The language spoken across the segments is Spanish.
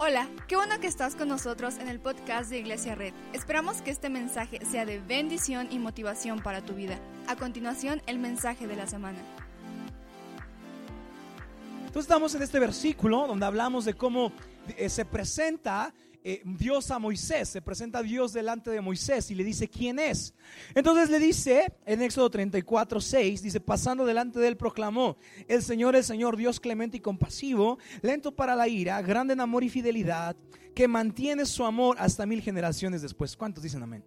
Hola, qué bueno que estás con nosotros en el podcast de Iglesia Red. Esperamos que este mensaje sea de bendición y motivación para tu vida. A continuación, el mensaje de la semana. Entonces estamos en este versículo donde hablamos de cómo eh, se presenta eh, Dios a Moisés, se presenta Dios delante de Moisés y le dice quién es. Entonces le dice en Éxodo 34, 6, dice, pasando delante de él proclamó, el Señor, el Señor, Dios clemente y compasivo, lento para la ira, grande en amor y fidelidad, que mantiene su amor hasta mil generaciones después. ¿Cuántos dicen amén?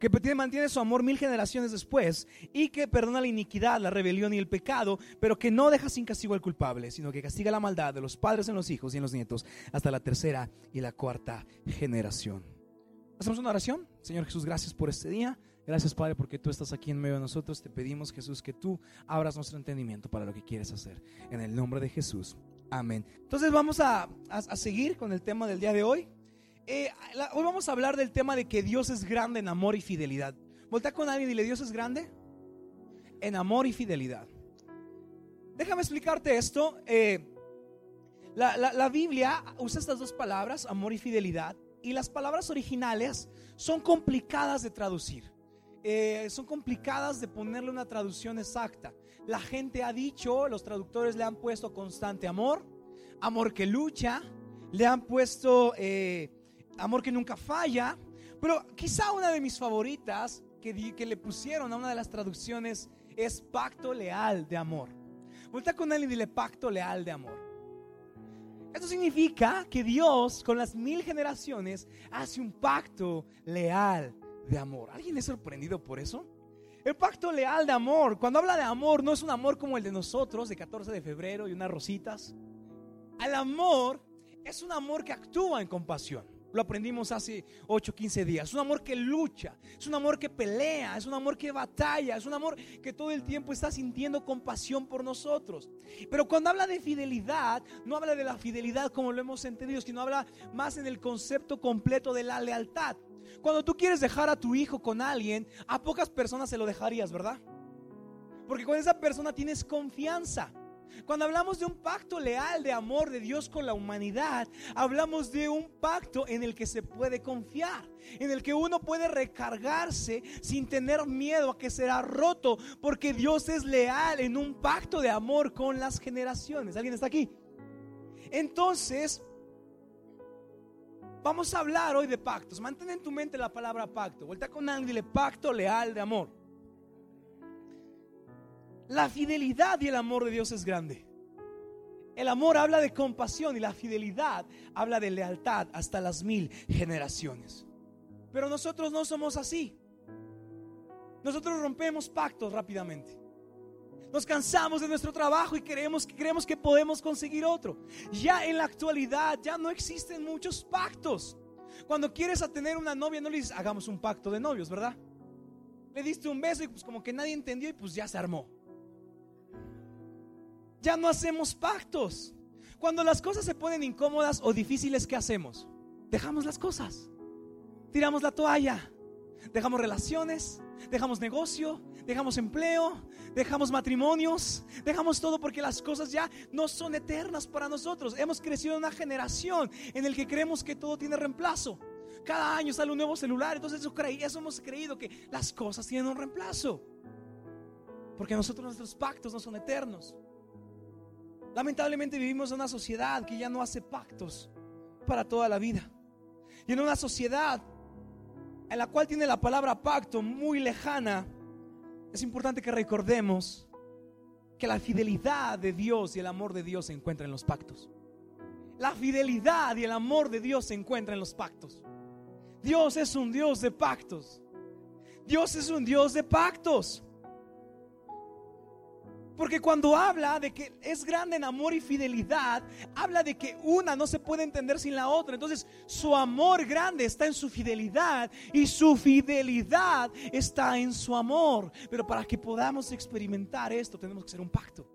Que mantiene su amor mil generaciones después y que perdona la iniquidad, la rebelión y el pecado, pero que no deja sin castigo al culpable, sino que castiga la maldad de los padres en los hijos y en los nietos hasta la tercera y la cuarta generación. Hacemos una oración. Señor Jesús, gracias por este día. Gracias Padre porque tú estás aquí en medio de nosotros. Te pedimos Jesús que tú abras nuestro entendimiento para lo que quieres hacer. En el nombre de Jesús. Amén. Entonces vamos a, a seguir con el tema del día de hoy. Eh, hoy vamos a hablar del tema de que Dios es grande en amor y fidelidad. Volta con alguien y dile, Dios es grande en amor y fidelidad. Déjame explicarte esto. Eh, la, Biblia usa estas dos palabras, amor y fidelidad, y las palabras originales son complicadas de traducir. Eh, son complicadas de ponerle una traducción exacta. La gente ha dicho, los traductores le han puesto constante amor, amor que lucha, le han puesto amor que nunca falla. Pero quizá una de mis favoritas que, que le pusieron a una de las traducciones es pacto leal de amor. Vuelta con él y dile pacto leal de amor. Esto significa que Dios con las mil generaciones hace un pacto leal de amor. ¿Alguien es sorprendido por eso? El pacto leal de amor, cuando habla de amor, no es un amor como el de nosotros, de 14 de febrero y unas rositas. El amor es un amor que actúa en compasión. Lo aprendimos hace 8, 15 días. Es un amor que lucha, es un amor que pelea, es un amor que batalla, es un amor que todo el tiempo está sintiendo compasión por nosotros. Pero cuando habla de fidelidad, no habla de la fidelidad como lo hemos entendido, sino habla más en el concepto completo de la lealtad. Cuando tú quieres dejar a tu hijo con alguien, a pocas personas se lo dejarías, ¿verdad? Porque con esa persona tienes confianza. Cuando hablamos de un pacto leal de amor de Dios con la humanidad, hablamos de un pacto en el que se puede confiar, en el que uno puede recargarse sin tener miedo a que será roto, porque Dios es leal en un pacto de amor con las generaciones. ¿Alguien está aquí? Entonces, vamos a hablar hoy de pactos. Mantén en tu mente la palabra pacto. Vuelta con alguien y dile pacto leal de amor. La fidelidad y el amor de Dios es grande. El amor habla de compasión y la fidelidad habla de lealtad hasta las mil generaciones. Pero nosotros no somos así. Nosotros rompemos pactos rápidamente. Nos cansamos de nuestro trabajo y creemos, creemos que podemos conseguir otro. Ya en la actualidad ya no existen muchos pactos. Cuando quieres tener una novia no le dices, hagamos un pacto de novios, ¿verdad? Le diste un beso y pues como que nadie entendió y pues ya se armó. Ya no hacemos pactos. Cuando las cosas se ponen incómodas o difíciles, ¿qué hacemos? Dejamos las cosas. Tiramos la toalla. Dejamos relaciones, dejamos negocio, dejamos empleo, dejamos matrimonios, dejamos todo porque las cosas ya no son eternas para nosotros. Hemos crecido en una generación en el que creemos que todo tiene reemplazo. Cada año sale un nuevo celular, entonces eso, eso hemos creído que las cosas tienen un reemplazo. Porque nosotros nuestros pactos no son eternos. Lamentablemente vivimos en una sociedad que ya no hace pactos para toda la vida. Y en una sociedad en la cual tiene la palabra pacto muy lejana, es importante que recordemos que la fidelidad de Dios y el amor de Dios se encuentran en los pactos. La fidelidad y el amor de Dios se encuentran en los pactos. Dios es un Dios de pactos. Dios es un Dios de pactos. Porque cuando habla de que es grande en amor y fidelidad, habla de que una no se puede entender sin la otra. Entonces, su amor grande está en su fidelidad y su fidelidad está en su amor. Pero para que podamos experimentar esto, tenemos que hacer un pacto.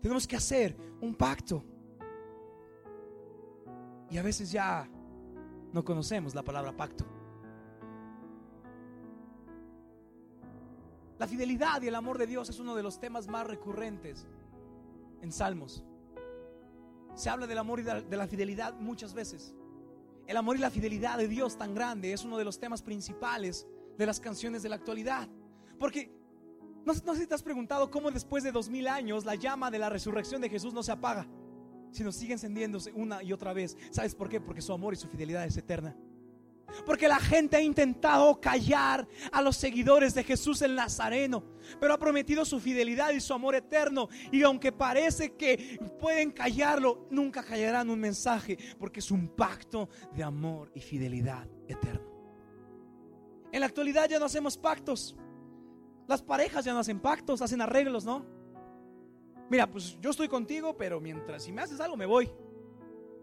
Tenemos que hacer un pacto. Y a veces ya no conocemos la palabra pacto. La fidelidad y el amor de Dios es uno de los temas más recurrentes en Salmos. se habla del amor y de la fidelidad muchas veces. El amor y la fidelidad de Dios tan grande es uno de los temas principales de las canciones de la actualidad. Porque no, no sé si te has preguntado cómo después de dos mil años la llama de la resurrección de Jesús no se apaga, sino sigue encendiéndose una y otra vez. ¿Sabes por qué? Porque su amor y su fidelidad es eterna. Porque la gente ha intentado callar a los seguidores de Jesús el Nazareno, pero ha prometido su fidelidad y su amor eterno. Y aunque parece que pueden callarlo, nunca callarán un mensaje, porque es un pacto de amor y fidelidad eterno. En la actualidad ya no hacemos pactos. Las parejas ya no hacen pactos, hacen arreglos, ¿no? Mira, pues yo estoy contigo, pero mientras si me haces algo me voy.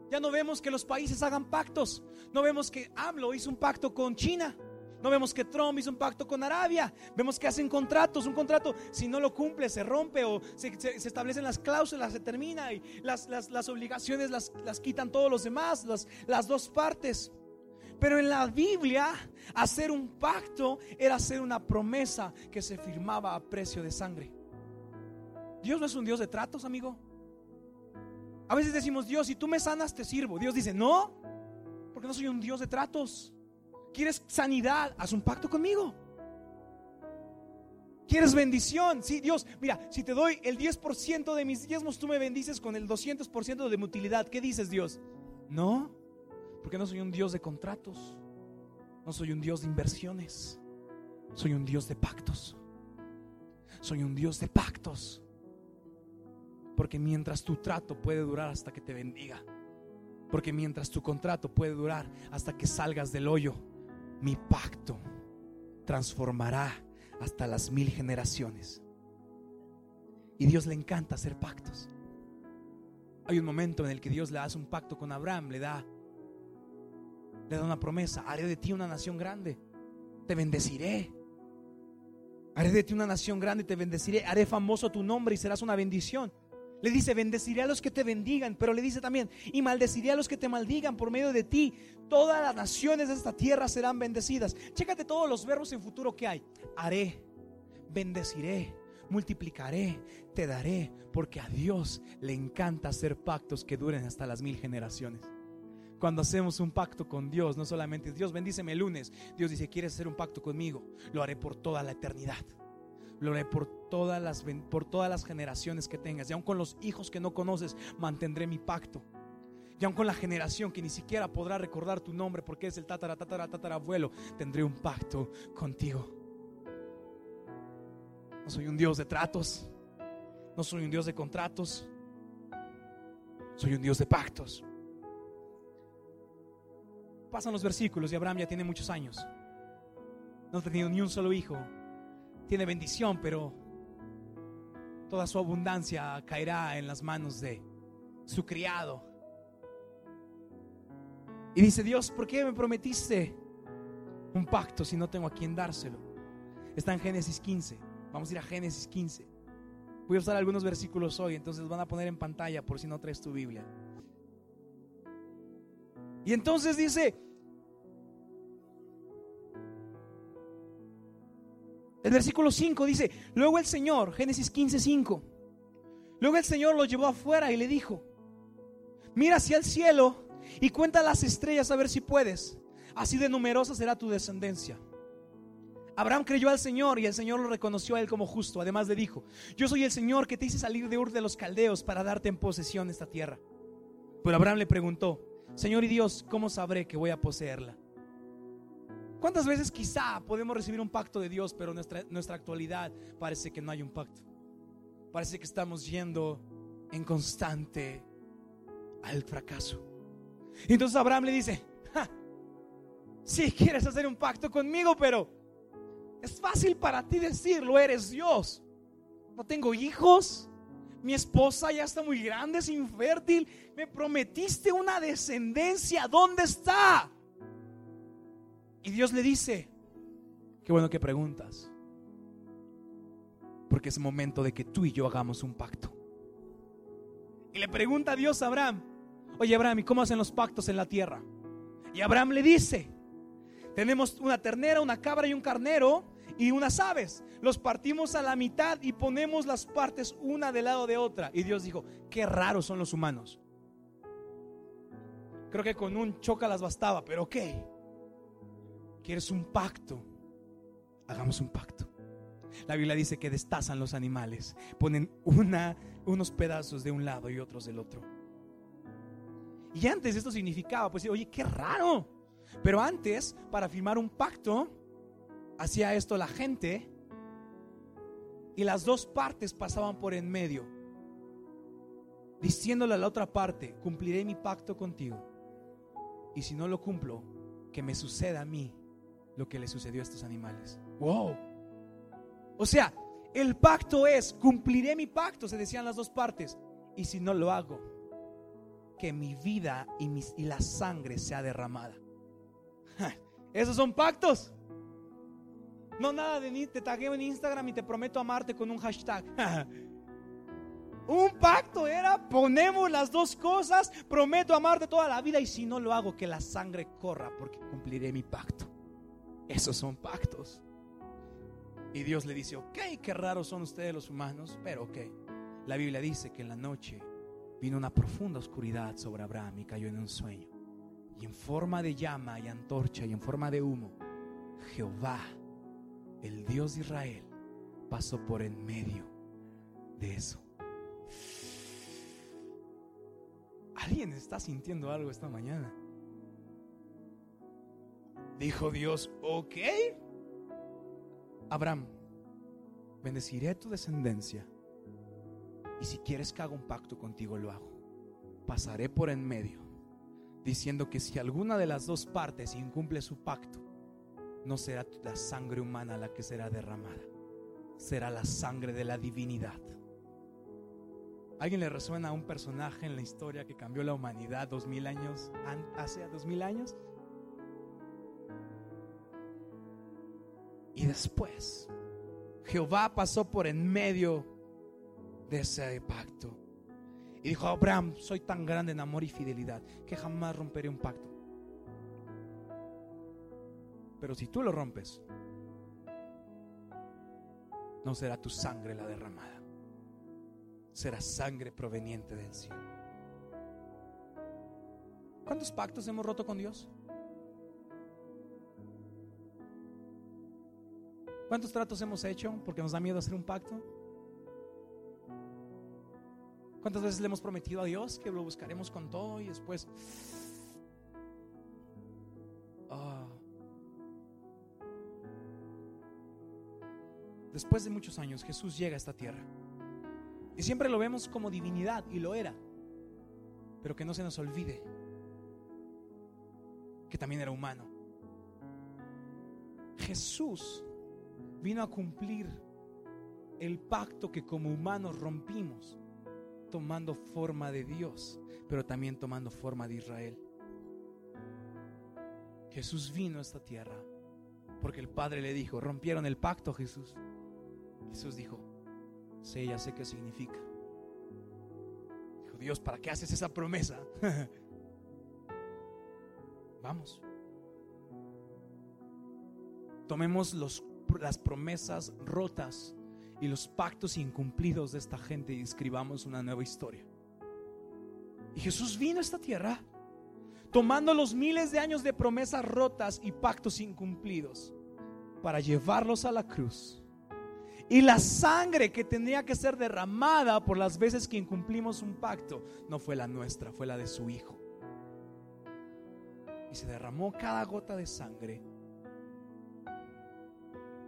Ya no vemos que los países hagan pactos. No vemos que AMLO hizo un pacto con China. No vemos que Trump hizo un pacto con Arabia. Vemos que hacen contratos. Un contrato, si no lo cumple, se rompe o se, establecen las cláusulas, se termina y las, obligaciones las, quitan todos los demás, las, las dos partes. Pero en la Biblia, hacer un pacto era hacer una promesa que se firmaba a precio de sangre. Dios no es un Dios de tratos, amigo. A veces decimos, Dios, si tú me sanas, te sirvo. Dios dice, no, porque no soy un Dios de tratos. ¿Quieres sanidad? Haz un pacto conmigo. ¿Quieres bendición? Sí, Dios, mira, si te doy el 10% de mis diezmos, tú me bendices con el 200% de mi utilidad. ¿Qué dices, Dios? No, porque no soy un Dios de contratos. No soy un Dios de inversiones. Soy un Dios de pactos. Soy un Dios de pactos. Porque mientras tu trato puede durar hasta que te bendiga. Porque mientras tu contrato puede durar hasta que salgas del hoyo, mi pacto transformará hasta las mil generaciones. Y Dios le encanta hacer pactos. Hay un momento en el que Dios le hace un pacto con Abraham, le da le da una promesa, haré de ti una nación grande. Te bendeciré. Haré de ti una nación grande y te bendeciré. Haré famoso tu nombre y serás una bendición. Le dice, bendeciré a los que te bendigan, pero le dice también, y maldeciré a los que te maldigan por medio de ti. Todas las naciones de esta tierra serán bendecidas. Chécate todos los verbos en futuro que hay. Haré, bendeciré, multiplicaré, te daré, porque a Dios le encanta hacer pactos que duren hasta las mil generaciones. Cuando hacemos un pacto con Dios, no solamente Dios bendíceme el lunes, Dios dice, ¿quieres hacer un pacto conmigo? Lo haré por toda la eternidad. Lo haré por todas las, por todas las generaciones que tengas. Y aun con los hijos que no conoces, mantendré mi pacto. Y aun con la generación que ni siquiera podrá recordar tu nombre porque es el tatara, tendré un pacto contigo. No soy un Dios de tratos. No soy un Dios de contratos. Soy un Dios de pactos. Pasan los versículos y Abraham ya tiene muchos años. No ha tenido ni un solo hijo tiene bendición, pero toda su abundancia caerá en las manos de su criado. Y dice, Dios, ¿por qué me prometiste un pacto si no tengo a quien dárselo? Está en Génesis 15. Vamos a ir a Génesis 15. Voy a usar algunos versículos hoy, entonces van a poner en pantalla por si no traes tu Biblia. Y entonces dice, El versículo 5 dice, luego el Señor, Génesis 15, 5, luego el Señor lo llevó afuera y le dijo, mira hacia el cielo y cuenta las estrellas a ver si puedes, así de numerosa será tu descendencia. Abraham creyó al Señor y el Señor lo reconoció a él como justo. Además le dijo, yo soy el Señor que te hice salir de Ur de los Caldeos para darte en posesión esta tierra. Pero Abraham le preguntó, Señor y Dios, ¿cómo sabré que voy a poseerla? ¿Cuántas veces quizá podemos recibir un pacto de Dios, pero nuestra, nuestra actualidad parece que no hay un pacto? Parece que estamos yendo en constante al fracaso. Entonces Abraham le dice, si quieres hacer un pacto conmigo, pero es fácil para ti decirlo, eres Dios. No tengo hijos, mi esposa ya está muy grande, es infértil, me prometiste una descendencia, ¿dónde está? Y Dios le dice, qué bueno que preguntas, porque es momento de que tú y yo hagamos un pacto. Y le pregunta a Dios a Abraham, oye Abraham, ¿y cómo hacen los pactos en la tierra? Y Abraham le dice, tenemos una ternera, una cabra y un carnero y unas aves. Los partimos a la mitad y ponemos las partes una del lado de otra. Y Dios dijo, qué raros son los humanos. Creo que con un las bastaba, pero ok. ¿Quieres un pacto? Hagamos un pacto. La Biblia dice que destazan los animales, ponen unos pedazos de un lado y otros del otro. Y antes esto significaba, pues, oye, qué raro. Pero antes, para firmar un pacto, hacía esto la gente y las dos partes pasaban por en medio, diciéndole a la otra parte, cumpliré mi pacto contigo. Y si no lo cumplo, que me suceda a mí lo que le sucedió a estos animales. Wow. O sea, el pacto es, cumpliré mi pacto, se decían las dos partes. Y si no lo hago, que mi vida y, y la sangre sea derramada. Esos son pactos. No nada de ni te tagueo en Instagram y te prometo amarte con un hashtag. un pacto era ponemos las dos cosas, prometo amarte toda la vida y si no lo hago que la sangre corra porque cumpliré mi pacto. Esos son pactos. Y Dios le dice, ok, qué raros son ustedes los humanos, pero ok. La Biblia dice que en la noche vino una profunda oscuridad sobre Abraham y cayó en un sueño. Y en forma de llama y antorcha y en forma de humo, Jehová el Dios de Israel pasó por en medio de eso. ¿Alguien está sintiendo algo esta mañana? Dijo Dios, ok. Abraham, bendeciré tu descendencia. Y si quieres que haga un pacto contigo, lo hago. Pasaré por en medio, diciendo que si alguna de las dos partes incumple su pacto, no será la sangre humana la que será derramada, será la sangre de la divinidad. ¿Alguien le resuena a un personaje en la historia que cambió la humanidad dos mil años, hace dos mil años? Y después, Jehová pasó por en medio de ese pacto. Y dijo, Abraham, soy tan grande en amor y fidelidad que jamás romperé un pacto. Pero si tú lo rompes, no será tu sangre la derramada. Será sangre proveniente del cielo. ¿Cuántos pactos hemos roto con Dios? ¿Cuántos tratos hemos hecho porque nos da miedo hacer un pacto? ¿Cuántas veces le hemos prometido a Dios que lo buscaremos con todo y después después de muchos años, Jesús llega a esta tierra. Y siempre lo vemos como divinidad, y lo era. Pero que no se nos olvide que también era humano. Jesús vino a cumplir el pacto que como humanos rompimos, tomando forma de Dios, pero también tomando forma de Israel. Jesús vino a esta tierra porque el Padre le dijo, rompieron el pacto Jesús. Jesús dijo, sí, ya sé qué significa. Dijo, Dios, ¿para qué haces esa promesa? Vamos. Tomemos los, las promesas rotas y los pactos incumplidos de esta gente y escribamos una nueva historia. Y Jesús vino a esta tierra tomando los miles de años de promesas rotas y pactos incumplidos para llevarlos a la cruz y la sangre que tenía que ser derramada por las veces que incumplimos un pacto no fue la nuestra, fue la de su Hijo. Y se derramó cada gota de sangre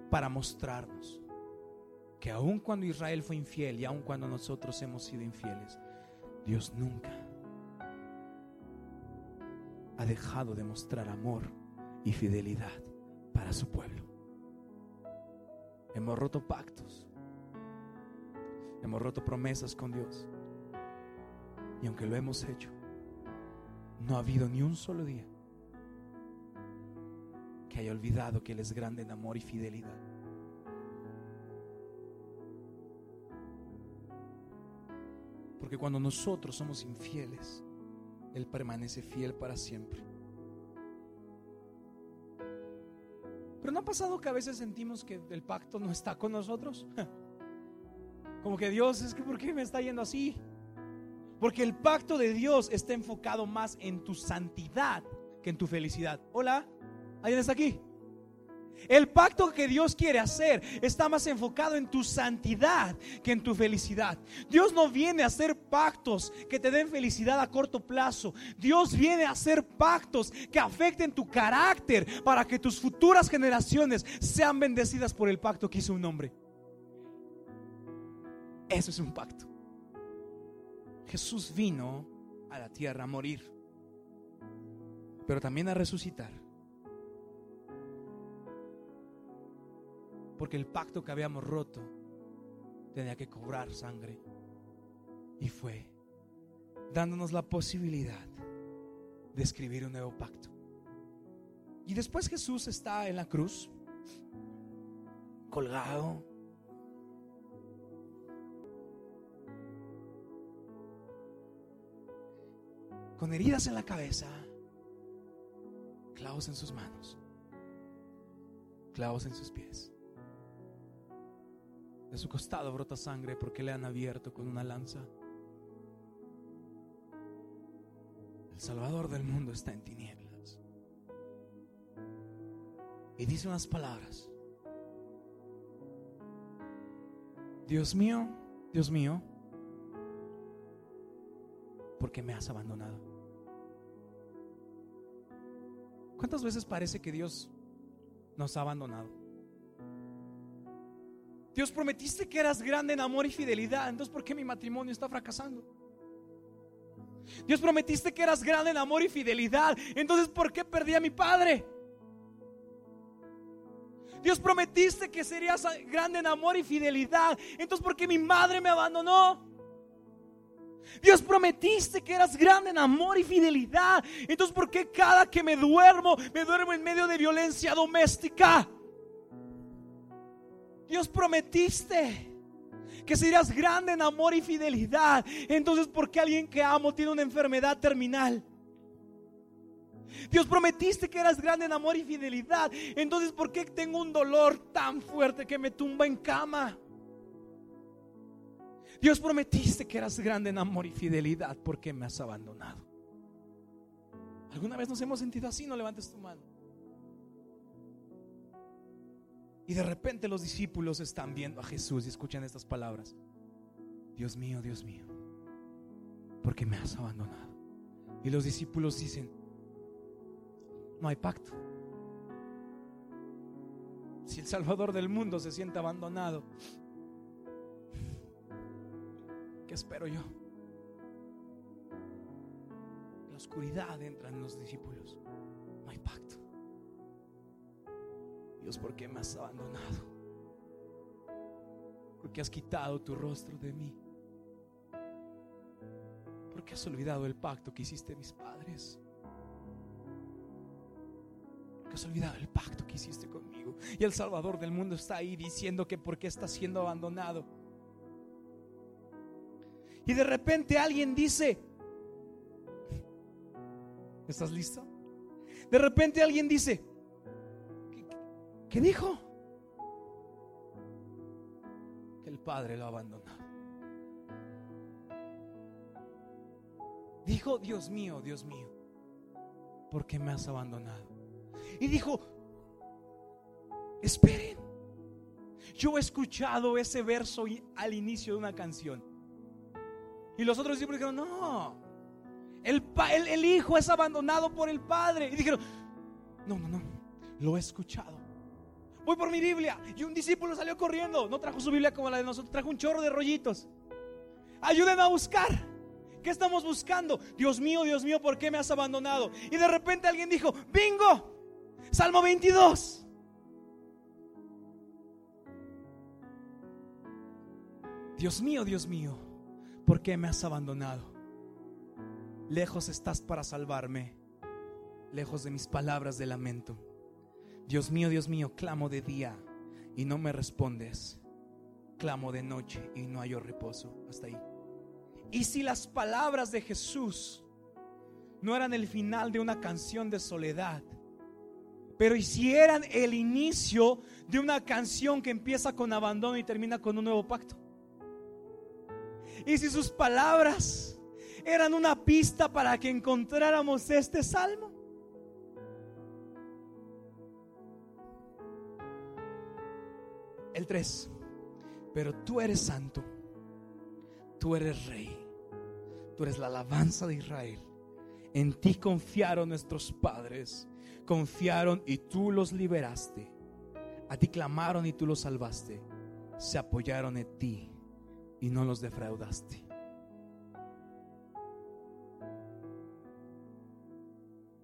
para mostrarnos que aun cuando Israel fue infiel y aun cuando nosotros hemos sido infieles, Dios nunca ha dejado de mostrar amor y fidelidad para su pueblo. Hemos roto pactos. Hemos roto promesas con Dios. Y aunque lo hemos hecho, no ha habido ni un solo día que haya olvidado que Él es grande en amor y fidelidad. Porque cuando nosotros somos infieles, Él permanece fiel para siempre. Pero ¿no ha pasado que a veces sentimos que el pacto no está con nosotros? Como que Dios, es que ¿por qué me está yendo así? Porque el pacto de Dios está enfocado más en tu santidad que en tu felicidad. Hola, ¿alguien está aquí? El pacto que Dios quiere hacer está más enfocado en tu santidad que en tu felicidad. Dios no viene a hacer pactos que te den felicidad a corto plazo. Dios viene a hacer pactos que afecten tu carácter para que tus futuras generaciones sean bendecidas por el pacto que hizo un hombre. Eso es un pacto. Jesús vino a la tierra a morir, pero también a resucitar Porque el pacto que habíamos roto tenía que cobrar sangre. Y fue dándonos la posibilidad de escribir un nuevo pacto. Y después Jesús está en la cruz, colgado. Con heridas en la cabeza, clavos en sus manos, clavos en sus pies. Su costado brota sangre porque le han abierto con una lanza. El Salvador del mundo está en tinieblas. Y dice unas palabras. Dios mío, Dios mío, ¿por qué me has abandonado? ¿Cuántas veces parece que Dios nos ha abandonado? Dios prometiste que eras grande en amor y fidelidad. Entonces, ¿por qué mi matrimonio está fracasando? Dios prometiste que eras grande en amor y fidelidad. Entonces, ¿por qué perdí a mi padre? Dios prometiste que serías grande en amor y fidelidad. Entonces, ¿por qué mi madre me abandonó? Dios prometiste que eras grande en amor y fidelidad. Entonces, ¿por qué cada que me duermo, me duermo en medio de violencia doméstica? Dios prometiste que serías grande en amor y fidelidad. Entonces, ¿por qué alguien que amo tiene una enfermedad terminal? Dios prometiste que eras grande en amor y fidelidad. Entonces, ¿por qué tengo un dolor tan fuerte que me tumba en cama? Dios prometiste que eras grande en amor y fidelidad. ¿Por qué me has abandonado? ¿Alguna vez nos hemos sentido así? No levantes tu mano. Y de repente los discípulos están viendo a Jesús y escuchan estas palabras. Dios mío, Dios mío, ¿por qué me has abandonado? Y los discípulos dicen, no hay pacto. Si el Salvador del mundo se siente abandonado, ¿qué espero yo? La oscuridad entra en los discípulos. Dios, ¿por qué me has abandonado? Porque has quitado tu rostro de mí. Porque has olvidado el pacto que hiciste mis padres. Porque has olvidado el pacto que hiciste conmigo. Y el Salvador del mundo está ahí diciendo que por qué está siendo abandonado. Y de repente alguien dice, ¿estás listo? De repente alguien dice, ¿Qué dijo? Que el padre lo abandonó. Dijo, Dios mío, Dios mío, ¿por qué me has abandonado? Y dijo, esperen, yo he escuchado ese verso al inicio de una canción. Y los otros discípulos dijeron, no, el, el, el hijo es abandonado por el padre. Y dijeron, no, no, no, lo he escuchado voy por mi Biblia. Y un discípulo salió corriendo. No trajo su Biblia como la de nosotros, trajo un chorro de rollitos. Ayúdenme a buscar. ¿Qué estamos buscando? Dios mío, Dios mío, ¿por qué me has abandonado? Y de repente alguien dijo, bingo, Salmo 22. Dios mío, Dios mío, ¿por qué me has abandonado? Lejos estás para salvarme, lejos de mis palabras de lamento. Dios mío, Dios mío, clamo de día y no me respondes. Clamo de noche y no hallo reposo. Hasta ahí. Y si las palabras de Jesús no eran el final de una canción de soledad, pero hicieran el inicio de una canción que empieza con abandono y termina con un nuevo pacto. Y si sus palabras eran una pista para que encontráramos este salmo. El 3. Pero tú eres santo, tú eres rey, tú eres la alabanza de Israel. En ti confiaron nuestros padres, confiaron y tú los liberaste. A ti clamaron y tú los salvaste. Se apoyaron en ti y no los defraudaste.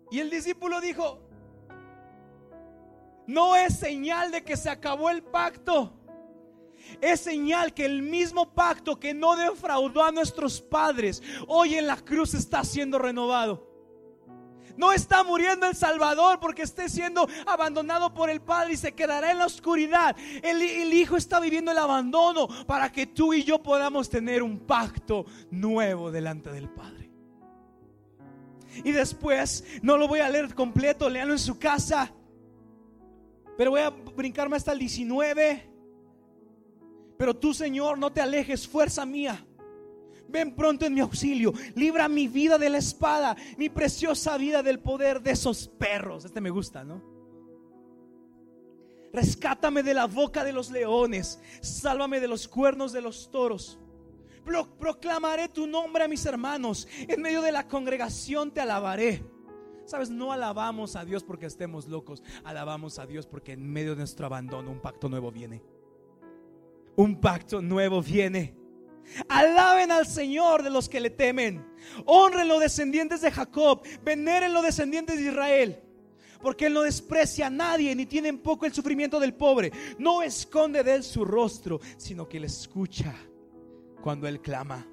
Y el discípulo dijo, no es señal de que se acabó el pacto. Es señal que el mismo pacto que no defraudó a nuestros padres, hoy en la cruz está siendo renovado. No está muriendo el Salvador porque esté siendo abandonado por el Padre y se quedará en la oscuridad. El, Hijo está viviendo el abandono para que tú y yo podamos tener un pacto nuevo delante del Padre. Y después, no lo voy a leer completo, léanlo en su casa. Pero voy a brincarme hasta el 19. Pero tú, Señor, no te alejes, fuerza mía. Ven pronto en mi auxilio. Libra mi vida de la espada, mi preciosa vida del poder de esos perros. Este me gusta, ¿no? Rescátame de la boca de los leones. Sálvame de los cuernos de los toros. Proclamaré tu nombre a mis hermanos. En medio de la congregación te alabaré. Sabes, no alabamos a Dios porque estemos locos. Alabamos a Dios porque en medio de nuestro abandono un pacto nuevo viene. Un pacto nuevo viene. Alaben al Señor de los que le temen. Honren los descendientes de Jacob. Veneren los descendientes de Israel. Porque Él no desprecia a nadie ni tiene en poco el sufrimiento del pobre. No esconde de Él su rostro, sino que le escucha cuando Él clama.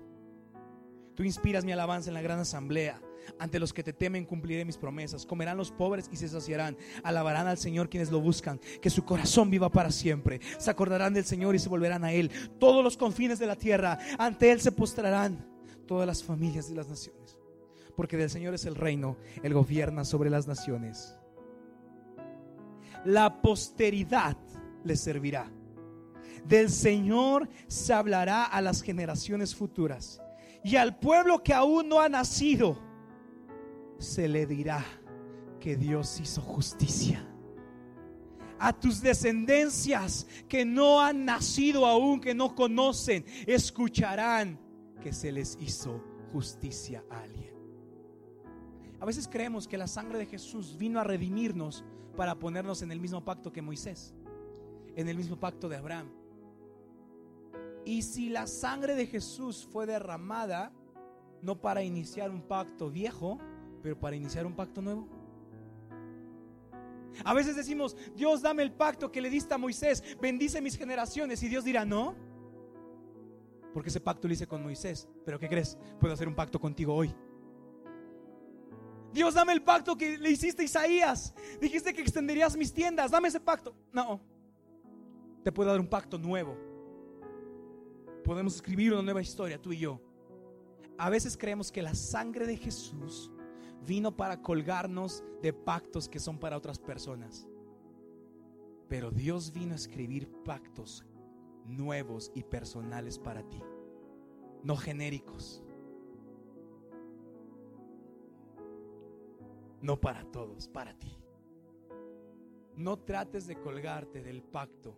Tú inspiras mi alabanza en la gran asamblea. Ante los que te temen cumpliré mis promesas. Comerán los pobres y se saciarán. Alabarán al Señor quienes lo buscan. Que su corazón viva para siempre. Se acordarán del Señor y se volverán a Él. Todos los confines de la tierra. Ante Él se postrarán todas las familias de las naciones. Porque del Señor es el reino. Él gobierna sobre las naciones. La posteridad le servirá. Del Señor se hablará a las generaciones futuras. Y al pueblo que aún no ha nacido se le dirá que Dios hizo justicia. A tus descendencias que no han nacido aún, que no conocen, escucharán que se les hizo justicia a alguien. A veces creemos que la sangre de Jesús vino a redimirnos para ponernos en el mismo pacto que Moisés, en el mismo pacto de Abraham. Y si la sangre de Jesús fue derramada, no para iniciar un pacto viejo, pero para iniciar un pacto nuevo. A veces decimos, Dios dame el pacto que le diste a Moisés, bendice mis generaciones. Y Dios dirá, no, porque ese pacto lo hice con Moisés. Pero ¿qué crees? Puedo hacer un pacto contigo hoy. Dios, dame el pacto que le hiciste a Isaías. Dijiste que extenderías mis tiendas. Dame ese pacto. No, te puedo dar un pacto nuevo. Podemos escribir una nueva historia, tú y yo. A veces creemos que la sangre de Jesús vino para colgarnos de pactos que son para otras personas. Pero Dios vino a escribir pactos nuevos y personales para ti, no genéricos. No para todos, para ti. No trates de colgarte del pacto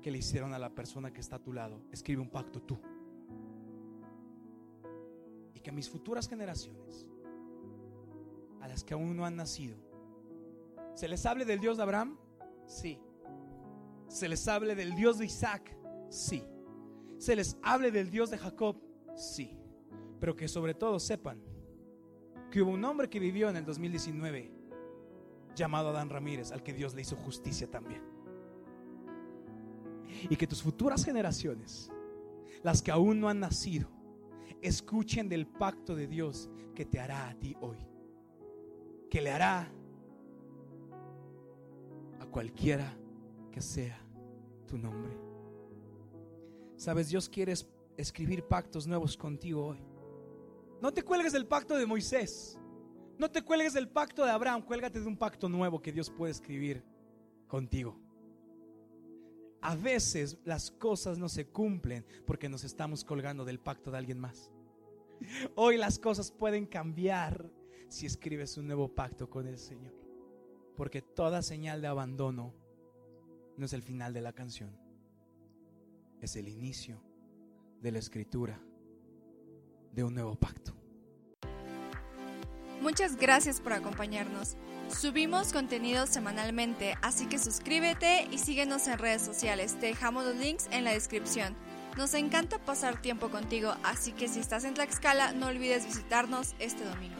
que le hicieron a la persona que está a tu lado. Escribe un pacto tú. Y que mis futuras generaciones a las que aún no han nacido. ¿Se les hable del Dios de Abraham? Sí. ¿Se les hable del Dios de Isaac? Sí. ¿Se les hable del Dios de Jacob? Sí. Pero que sobre todo sepan que hubo un hombre que vivió en el 2019 llamado Adán Ramírez, al que Dios le hizo justicia también. Y que tus futuras generaciones, las que aún no han nacido, escuchen del pacto de Dios que te hará a ti hoy que le hará a cualquiera que sea tu nombre. Sabes, Dios quiere escribir pactos nuevos contigo hoy. No te cuelgues del pacto de Moisés. No te cuelgues del pacto de Abraham. Cuélgate de un pacto nuevo que Dios puede escribir contigo. A veces las cosas no se cumplen porque nos estamos colgando del pacto de alguien más. Hoy las cosas pueden cambiar si escribes un nuevo pacto con el Señor. Porque toda señal de abandono no es el final de la canción, es el inicio de la escritura de un nuevo pacto. Muchas gracias por acompañarnos. Subimos contenido semanalmente, así que suscríbete y síguenos en redes sociales. Te dejamos los links en la descripción. Nos encanta pasar tiempo contigo, así que si estás en Tlaxcala no olvides visitarnos este domingo.